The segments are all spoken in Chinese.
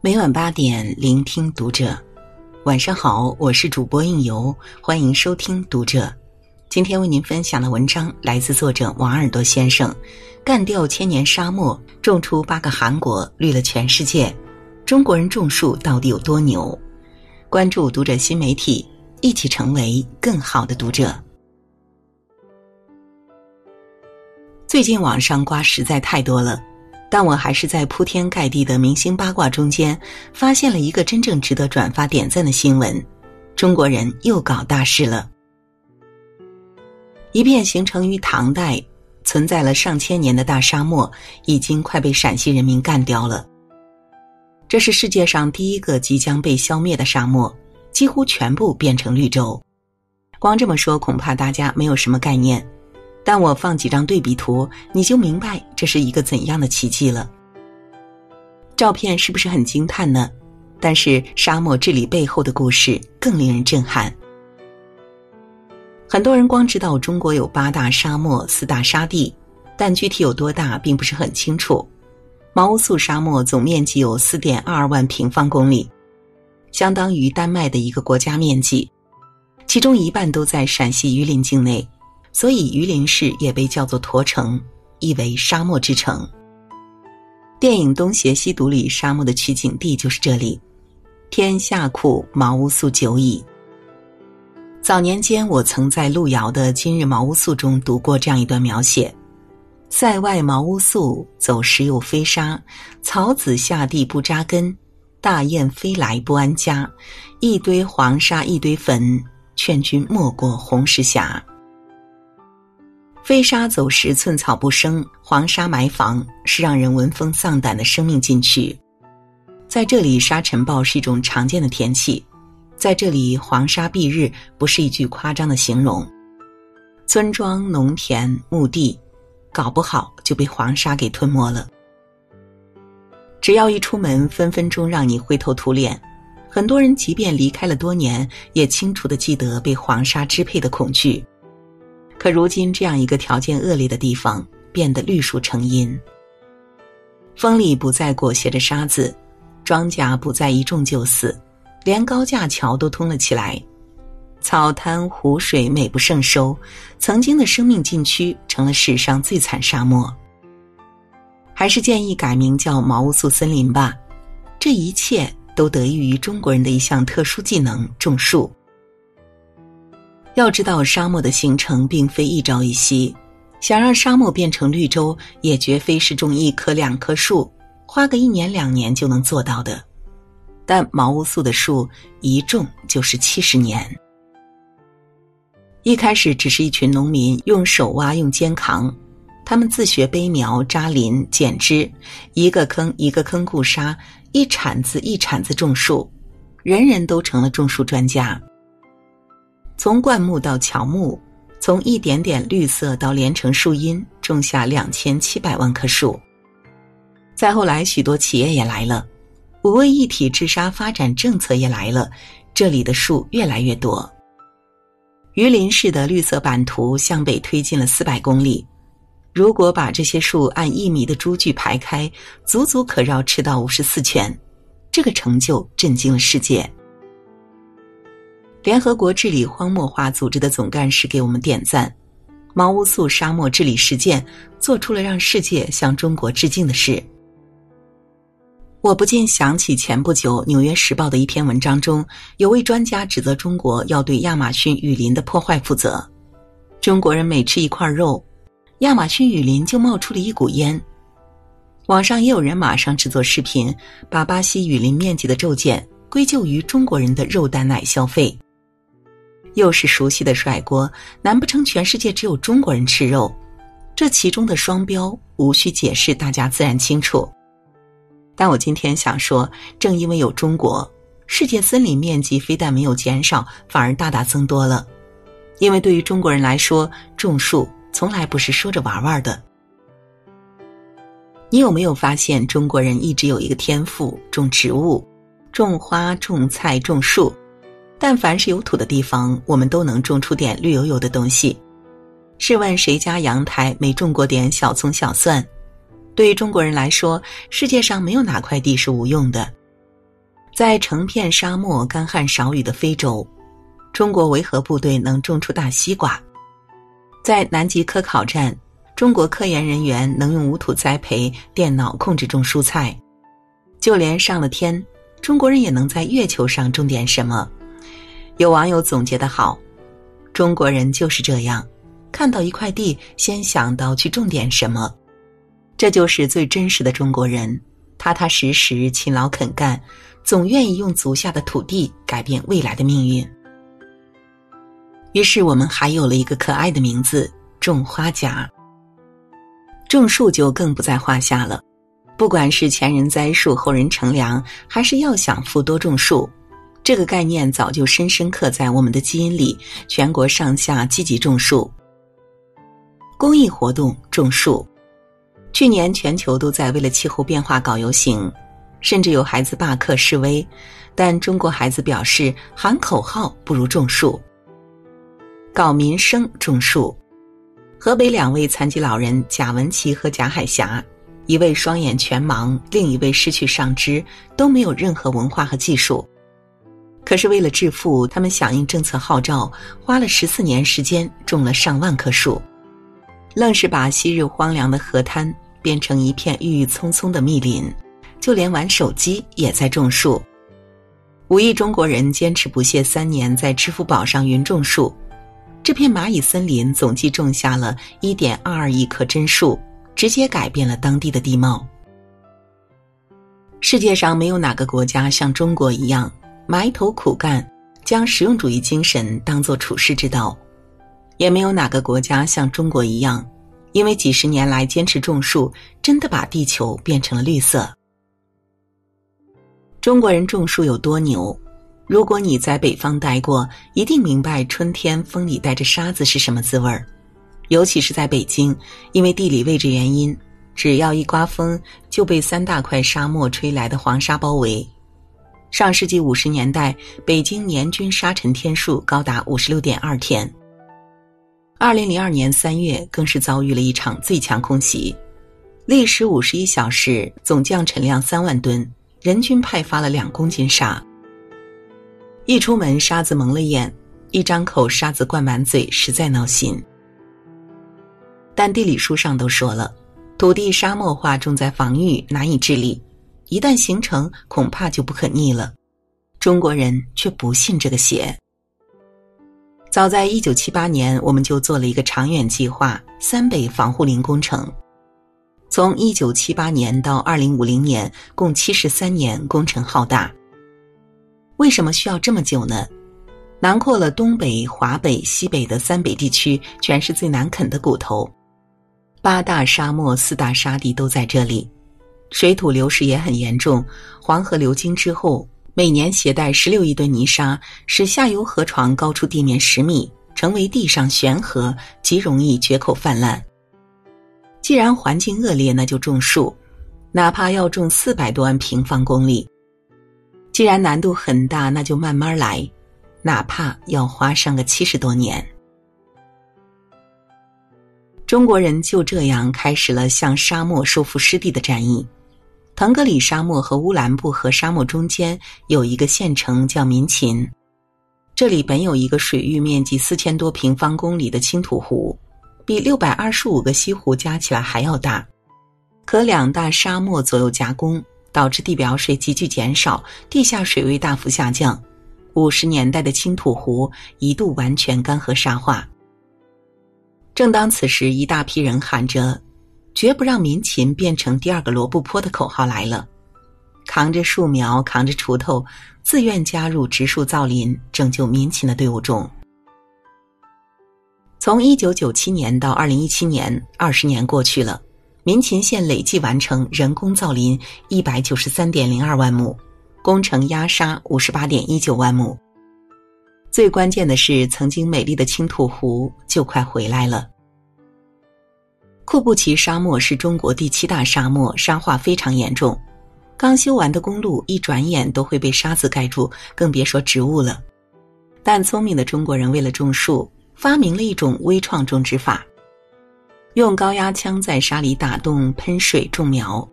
每晚八点，聆听读者。晚上好，我是主播应由，欢迎收听读者。今天为您分享的文章来自作者王耳朵先生。干掉千年沙漠，种出八个韩国，绿了全世界。中国人种树到底有多牛？关注读者新媒体，一起成为更好的读者。最近网上瓜实在太多了。但我还是在铺天盖地的明星八卦中间，发现了一个真正值得转发点赞的新闻：中国人又搞大事了。一片形成于唐代、存在了上千年的大沙漠，已经快被陕西人民干掉了。这是世界上第一个即将被消灭的沙漠，几乎全部变成绿洲。光这么说，恐怕大家没有什么概念。但我放几张对比图，你就明白这是一个怎样的奇迹了。照片是不是很惊叹呢？但是沙漠治理背后的故事更令人震撼。很多人光知道中国有八大沙漠、四大沙地，但具体有多大并不是很清楚。毛乌素沙漠总面积有四点二万平方公里，相当于丹麦的一个国家面积，其中一半都在陕西榆林境内。所以，榆林市也被叫做驼城，意为沙漠之城。电影《东邪西毒》里沙漠的取景地就是这里。天下酷，茅屋宿久矣。早年间，我曾在路遥的《今日茅屋宿》中读过这样一段描写：“塞外茅屋宿，走时又飞沙，草籽下地不扎根，大雁飞来不安家，一堆黄沙一堆坟，劝君莫过红石峡。”飞沙走石，寸草不生；黄沙埋房，是让人闻风丧胆的生命禁区。在这里，沙尘暴是一种常见的天气；在这里，黄沙蔽日不是一句夸张的形容。村庄、农田、墓地，搞不好就被黄沙给吞没了。只要一出门，分分钟让你灰头土脸。很多人即便离开了多年，也清楚的记得被黄沙支配的恐惧。可如今，这样一个条件恶劣的地方变得绿树成荫，风里不再裹挟着沙子，庄稼不再一种就死，连高架桥都通了起来，草滩湖水美不胜收，曾经的生命禁区成了史上最惨沙漠。还是建议改名叫毛乌素森林吧，这一切都得益于中国人的一项特殊技能——种树。要知道，沙漠的形成并非一朝一夕，想让沙漠变成绿洲，也绝非是种一棵两棵树，花个一年两年就能做到的。但毛乌素的树一种就是七十年。一开始只是一群农民用手挖、用肩扛，他们自学背苗、扎林、剪枝，一个坑一个坑固沙，一铲子一铲子种树，人人都成了种树专家。从灌木到乔木，从一点点绿色到连成树荫，种下两千七百万棵树。再后来，许多企业也来了，五位一体治沙发展政策也来了，这里的树越来越多。榆林市的绿色版图向北推进了四百公里，如果把这些树按一米的株距排开，足足可绕赤道五十四圈，这个成就震惊了世界。联合国治理荒漠化组织的总干事给我们点赞，毛乌素沙漠治理实践做出了让世界向中国致敬的事。我不禁想起前不久《纽约时报》的一篇文章中，有位专家指责中国要对亚马逊雨林的破坏负责。中国人每吃一块肉，亚马逊雨林就冒出了一股烟。网上也有人马上制作视频，把巴西雨林面积的骤减归咎于中国人的肉蛋奶消费。又是熟悉的甩锅，难不成全世界只有中国人吃肉？这其中的双标无需解释，大家自然清楚。但我今天想说，正因为有中国，世界森林面积非但没有减少，反而大大增多了。因为对于中国人来说，种树从来不是说着玩玩的。你有没有发现，中国人一直有一个天赋，种植物，种花、种菜、种树。但凡是有土的地方，我们都能种出点绿油油的东西。试问谁家阳台没种过点小葱小蒜？对于中国人来说，世界上没有哪块地是无用的。在成片沙漠、干旱少雨的非洲，中国维和部队能种出大西瓜；在南极科考站，中国科研人员能用无土栽培、电脑控制种蔬菜；就连上了天，中国人也能在月球上种点什么。有网友总结的好：“中国人就是这样，看到一块地，先想到去种点什么。”这就是最真实的中国人，踏踏实实、勤劳肯干，总愿意用足下的土地改变未来的命运。于是我们还有了一个可爱的名字——种花甲。种树就更不在话下了，不管是前人栽树，后人乘凉，还是要想富多种树，这个概念早就深深刻在我们的基因里。全国上下积极种树，公益活动种树。去年全球都在为了气候变化搞游行，甚至有孩子罢课示威，但中国孩子表示喊口号不如种树。搞民生种树，河北两位残疾老人贾文琪和贾海霞，一位双眼全盲，另一位失去上肢，都没有任何文化和技术，可是为了致富，他们响应政策号召，花了十四年时间种了上万棵树，愣是把昔日荒凉的河滩。变成一片郁郁葱葱的密林，就连玩手机也在种树。五亿中国人坚持不懈三年，在支付宝上云种树，这片蚂蚁森林总计种下了一点二二亿棵真树，直接改变了当地的地貌。世界上没有哪个国家像中国一样埋头苦干，将实用主义精神当做处世之道，也没有哪个国家像中国一样。因为几十年来坚持种树，真的把地球变成了绿色。中国人种树有多牛？如果你在北方待过，一定明白春天风里带着沙子是什么滋味儿。尤其是在北京，因为地理位置原因，只要一刮风，就被三大块沙漠吹来的黄沙包围。上世纪五十年代，北京年均沙尘天数高达五十六点二天。二零零二年三月，更是遭遇了一场最强空袭，历时五十一小时，总降尘量三万吨，人均派发了两公斤沙。一出门，沙子蒙了眼；一张口，沙子灌满嘴，实在闹心。但地理书上都说了，土地沙漠化重在防御，难以治理，一旦形成，恐怕就不可逆了。中国人却不信这个邪。早在一九七八年，我们就做了一个长远计划——三北防护林工程。从一九七八年到二零五零年，共七十三年，工程浩大。为什么需要这么久呢？囊括了东北、华北、西北的三北地区，全是最难啃的骨头。八大沙漠、四大沙地都在这里，水土流失也很严重。黄河流经之后。每年携带十六亿吨泥沙，使下游河床高出地面十米，成为地上悬河，极容易决口泛滥。既然环境恶劣，那就种树，哪怕要种四百多万平方公里。既然难度很大，那就慢慢来，哪怕要花上个七十多年。中国人就这样开始了向沙漠收复失地的战役。腾格里沙漠和乌兰布和沙漠中间有一个县城叫民勤，这里本有一个水域面积四千多平方公里的青土湖，比六百二十五个西湖加起来还要大。可两大沙漠左右夹攻，导致地表水急剧减少，地下水位大幅下降。五十年代的青土湖一度完全干涸沙化。正当此时，一大批人喊着。绝不让民勤变成第二个罗布泊的口号来了，扛着树苗，扛着锄头，自愿加入植树造林、拯救民勤的队伍中。从一九九七年到二零一七年，二十年过去了，民勤县累计完成人工造林一百九十三点零二万亩，工程压沙五十八点一九万亩。最关键的是，曾经美丽的青土湖就快回来了。库布齐沙漠是中国第七大沙漠，沙化非常严重。刚修完的公路，一转眼都会被沙子盖住，更别说植物了。但聪明的中国人为了种树，发明了一种微创种植法，用高压枪在沙里打洞喷水种苗，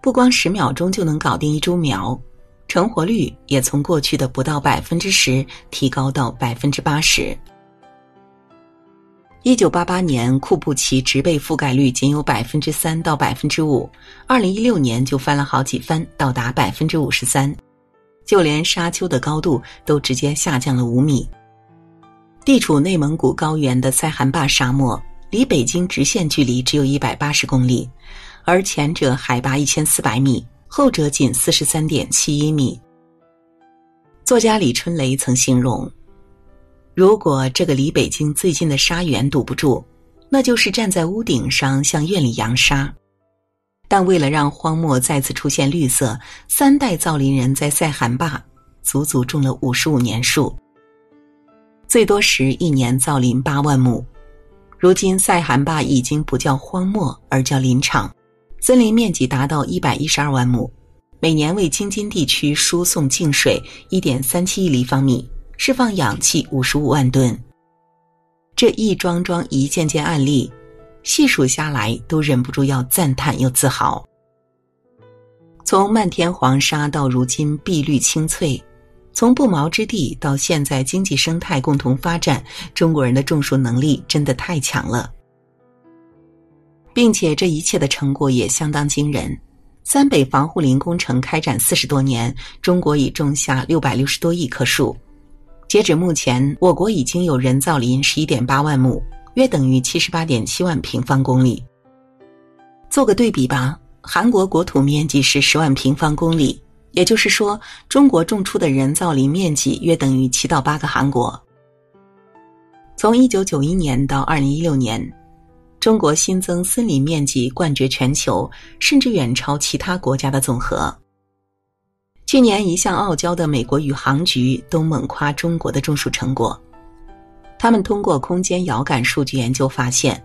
不光十秒钟就能搞定一株苗，成活率也从过去的不到百分之十提高到百分之八十。一九八八年，库布齐植被覆盖率仅有百分之三到百分之五，二零一六年就翻了好几番，到达百分之五十三，就连沙丘的高度都直接下降了五米。地处内蒙古高原的塞罕坝沙漠，离北京直线距离只有一百八十公里，而前者海拔一千四百米，后者仅四十三点七一米。作家李春雷曾形容。如果这个离北京最近的沙原堵不住，那就是站在屋顶上向院里扬沙。但为了让荒漠再次出现绿色，三代造林人在塞罕坝足足种了五十五年树，最多时一年造林八万亩。如今塞罕坝已经不叫荒漠，而叫林场，森林面积达到一百一十二万亩，每年为京津地区输送净水一点三七亿立方米。释放氧气五十五万吨，这一桩桩一件件案例，细数下来都忍不住要赞叹又自豪。从漫天黄沙到如今碧绿青翠，从不毛之地到现在经济生态共同发展，中国人的种树能力真的太强了，并且这一切的成果也相当惊人。三北防护林工程开展四十多年，中国已种下六百六十多亿棵树。截止目前，我国已经有人造林十一点八万亩，约等于七十八点七万平方公里。做个对比吧，韩国国土面积是十万平方公里，也就是说，中国种出的人造林面积约等于七到八个韩国。从一九九一年到二零一六年，中国新增森林面积冠绝全球，甚至远超其他国家的总和。去年一向傲娇的美国宇航局都猛夸中国的种树成果。他们通过空间遥感数据研究发现，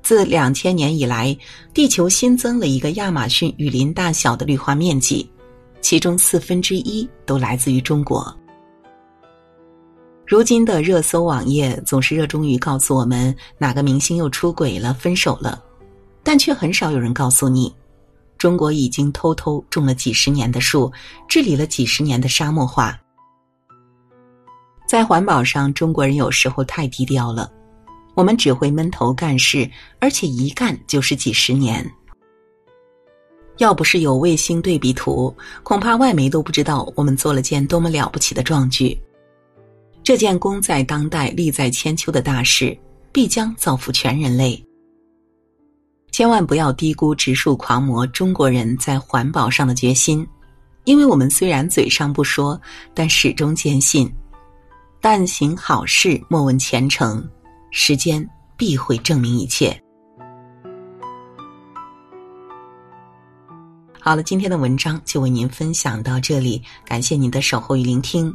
自两千年以来，地球新增了一个亚马逊雨林大小的绿化面积，其中四分之一都来自于中国。如今的热搜网页总是热衷于告诉我们哪个明星又出轨了、分手了，但却很少有人告诉你。中国已经偷偷种了几十年的树，治理了几十年的沙漠化。在环保上，中国人有时候太低调了，我们只会闷头干事，而且一干就是几十年。要不是有卫星对比图，恐怕外媒都不知道我们做了件多么了不起的壮举。这件功在当代、利在千秋的大事，必将造福全人类。千万不要低估植树狂魔中国人在环保上的决心，因为我们虽然嘴上不说，但始终坚信：但行好事，莫问前程，时间必会证明一切。好了，今天的文章就为您分享到这里，感谢您的守候与聆听，